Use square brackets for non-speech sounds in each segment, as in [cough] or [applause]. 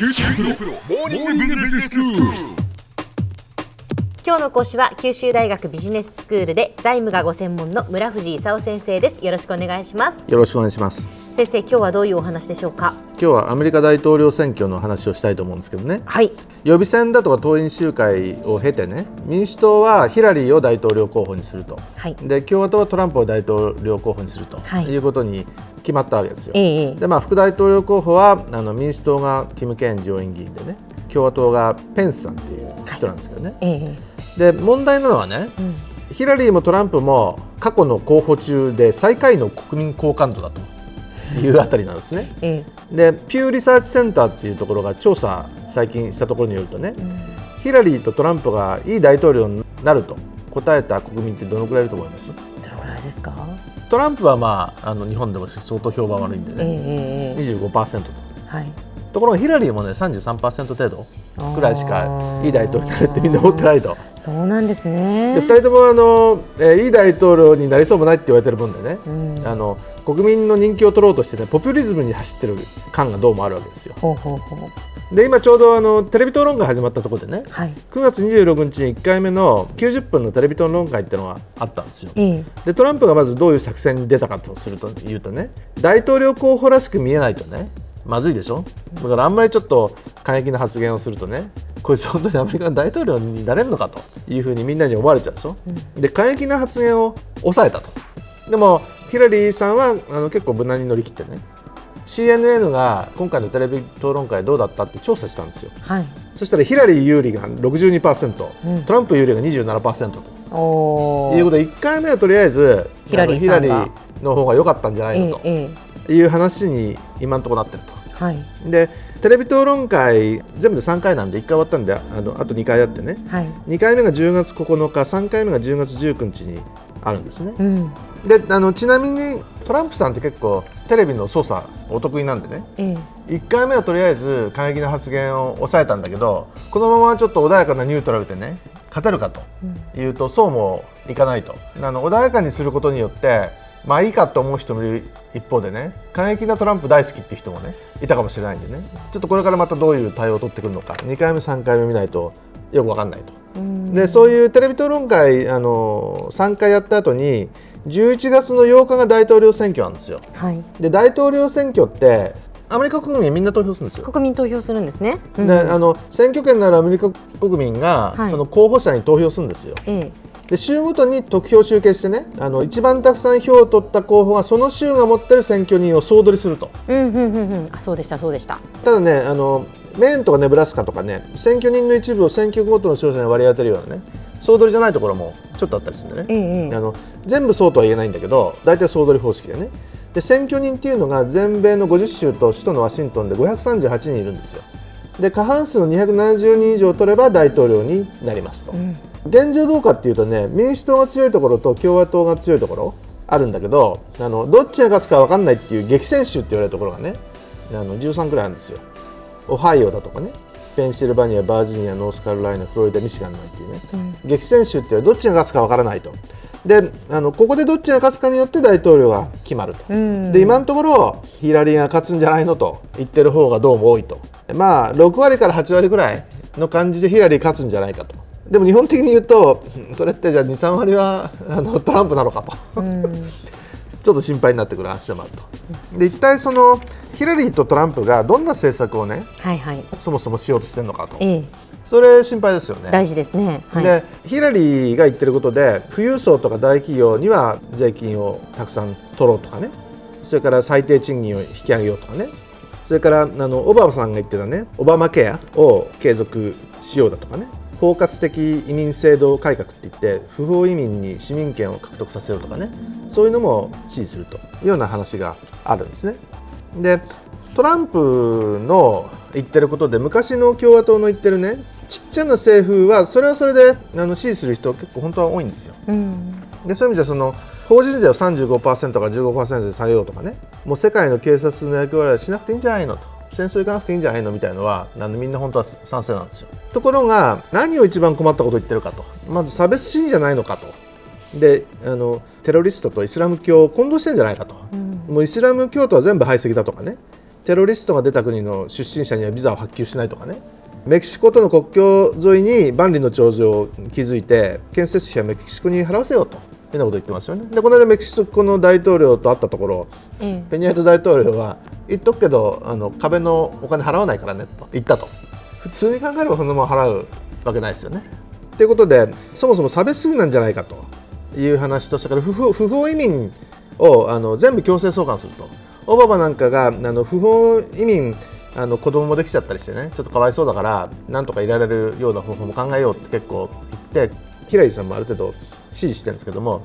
九州大学モーニングビジネススクール。今日の講師は九州大学ビジネススクールで財務がご専門の村藤勲先生です。よろしくお願いします。よろしくお願いします。先生今日はどういうお話でしょうか？今日はアメリカ大統領選挙の話をしたいと思うんですけどね。はい。予備選だとか党員集会を経てね民主党はヒラリーを大統領候補にすると、はい。で共和党はトランプを大統領候補にすると、はい。い、うことに決まったわけですよ、ええ。でまあ副大統領候補はあの民主党がティム・ケーン上院議員でね共和党がペンスさんっていう人なんですけどね、ええ。で問題なのはね、ヒラリーもトランプも過去の候補中で最下位の国民好感度だというあたりなんですね。えでピューリサーチセンターっていうところが調査最近したところによるとね、ヒラリーとトランプがいい大統領になると答えた国民ってどのくらいいると思います？えどのくらいですか？トランプはまああの日本でも相当評判悪いんでええね、ええ25%と。はい。ところがヒラリーもね33%程度くらいしかいい大統領になるってみんな思ってないと。そうなんですね。で2人ともあの、えーいい大統領になりそうもないって言われてる分でね、あの国民の人気を取ろうとしてねポピュリズムに走ってる感がどうもあるわけですよ。ほうほうほう。で今ちょうどあのテレビ討論会始まったところでねはい。9月26日に1回目の90分のテレビ討論会っていうのがあったんですよ。ええ。でトランプがまずどういう作戦に出たかとするというとね大統領候補らしく見えないとねまずいでしょ？だからあんまりちょっと過激な発言をするとねこいつ本当にアメリカの大統領になれるのかというふうにみんなに思われちゃうでしょ、で過激な発言を抑えたと。でもヒラリーさんはあの結構無難に乗り切ってね。CNN が今回のテレビ討論会どうだったって調査したんですよ。はい。そしたらヒラリー有利が62%、ト。ランプ有利が27%ということで1回目はとりあえずヒラリーの方が良かったんじゃないのと。いう話に今のところなってると。えはい。でテレビ討論会全部で3回なんで1回終わったんであのあと2回あってね。はい。2回目が10月9日3回目が10月19日にあるんですね。うん。であのちなみにトランプさんって結構テレビの操作お得意なんでね。ええ。1回目はとりあえず過激な発言を抑えたんだけどこのままちょっと穏やかなニュートラルでね勝てるかというと、そうもいかないと。あの穏やかにすることによってまあいいかと思う人もいる一方でね過激なトランプ大好きっていう人もねいたかもしれないんでね。ちょっとこれからまたどういう対応を取ってくるのか2回目3回目見ないとよく分かんないと。でそういうテレビ討論会あの3回やった後に11月の8日が大統領選挙なんですよ。はいで大統領選挙ってアメリカ国民みんな投票するんですよ。国民投票するんですね、うんであの選挙権のあるアメリカ国民が、はいその候補者に投票するんですよ。えで州ごとに得票集計してねあの一番たくさん票を取った候補がその州が持ってる選挙人を総取りすると。えうんうんうんうんあそうでしたそうでしたただねあのメーンとかネブラスカとかね選挙人の一部を選挙ごとの勝者に割り当てるようなね総取りじゃないところもちょっとあったりするんでね。ええええあの全部そうとは言えないんだけど大体総取り方式でね。で選挙人っていうのが全米の50州と首都のワシントンで538人いるんですよ。で過半数の270人以上取れば大統領になりますと、現状どうかっていうとね民主党が強いところと共和党が強いところあるんだけどあのどっちが勝つか分かんないっていう激戦州って言われるところがねあの13くらいあるんですよオハイオだとかね。ペンシルバニア、バージニア、ノースカロライナ、フロリダ、ミシガンなんていうね、激戦州っていうのはどっちが勝つかわからないと。であのここでどっちが勝つかによって大統領が決まると、で今のところヒラリーが勝つんじゃないのと。言ってる方がどうも多いと。まあ6割から8割ぐらいの感じでヒラリー勝つんじゃないかと。でも日本的に言うと [laughs] それってじゃあ23割はあのトランプなのかと、ちょっと心配になってくる話でもあると。で一体そのヒラリーとトランプがどんな政策をねはいはい。そもそもしようとしてるのかと。ええ。それ心配ですよね。大事ですね。はい。でヒラリーが言ってることで富裕層とか大企業には税金をたくさん取ろうとかね。それから最低賃金を引き上げようとかね。それからあのオバマさんが言ってたねオバマケアを継続しようだとかね包括的移民制度改革って言って不法移民に市民権を獲得させようとかねそういうのも支持するというような話があるんですね。でトランプの言ってることで昔の共和党の言ってるねちっちゃな政府はそれはそれであの支持する人結構本当は多いんですよ。うんでそういう意味ではその法人税を35%から15%で下げようとかねもう世界の警察の役割はしなくていいんじゃないのと戦争行かなくていいんじゃないの？みたいのはあのみんな本当は賛成なんですよ。ところが何を一番困ったことを言ってるかと。まず差別主義じゃないのかと。であのテロリストとイスラム教を混同してんじゃないかと、もうイスラム教徒は全部排斥だとかね。テロリストが出た国の出身者にはビザを発給しないとかね。メキシコとの国境沿いに万里の長城を築いて建設費はメキシコに払わせようと。いうようなことを言ってますよね。でこの間メキシコの大統領と会ったところ、えペニャート大統領は言っとくけどあの壁のお金払わないからねと言ったと普通に考えればそんなもん払うわけないですよね。ということでそもそも差別主義なんじゃないかという話とそれから不法不法移民をあの全部強制送還するとオバマなんかがあの不法移民あの子供もできちゃったりしてねちょっとかわいそうだからなんとかいられるような方法も考えようって結構言ってヒラリーさんもある程度支持してるんですけども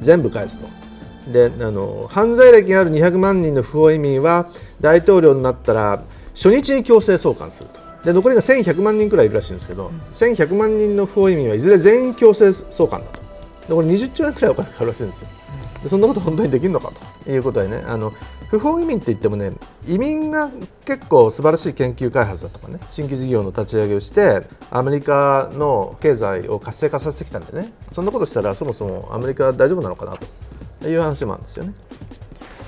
全部返すと。であの犯罪歴がある200万人の不法移民は大統領になったら初日に強制送還すると。で残りが1100万人くらいいるらしいんですけど、1100万人の不法移民はいずれ全員強制送還だと。でこれ20兆円くらいお金かかるらしいんですよ。でそんなこと本当にできるのかと。いうことでねあの不法移民って言ってもね移民が結構素晴らしい研究開発だとかね新規事業の立ち上げをしてアメリカの経済を活性化させてきたんでね。そんなことしたらそもそもアメリカは大丈夫なのかなという話もあるんですよね。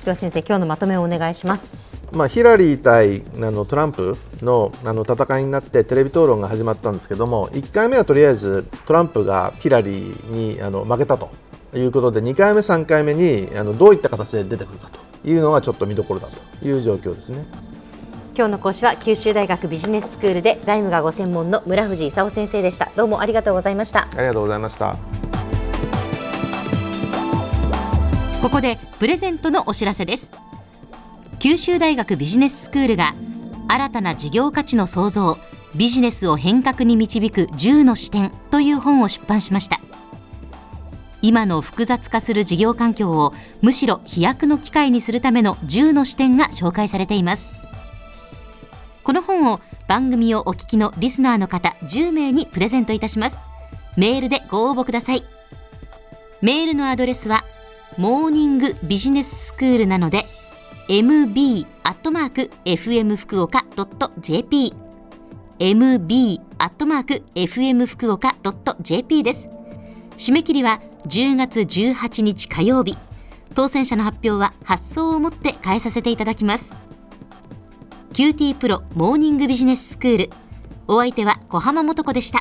では先生今日のまとめをお願いしますまあ、ヒラリー対あのトランプのあの戦いになってテレビ討論が始まったんですけども1回目はとりあえずトランプがヒラリーにあの負けたということで2回目、3回目にあのどういった形で出てくるかというのがちょっと見どころだという状況ですね。今日の講師は九州大学ビジネススクールで財務がご専門の村藤勲先生でしたどうもありがとうございましたありがとうございました。ここでプレゼントのお知らせです。九州大学ビジネススクールが新たな事業価値の創造ビジネスを変革に導く10の視点という本を出版しました。今の複雑化する事業環境をむしろ飛躍の機会にするための10の視点が紹介されています。この本を番組をお聞きのリスナーの方10名にプレゼントいたします。メールでご応募ください。メールのアドレスはモーニングビジネススクールなので mb アットマーク fm 福岡 .jp mb アットマーク fm 福岡 .jp です。締め切りは10月18日火曜日。当選者の発表は発送をもって返させていただきます。QT プロモーニングビジネススクール。お相手は小浜もとこでした。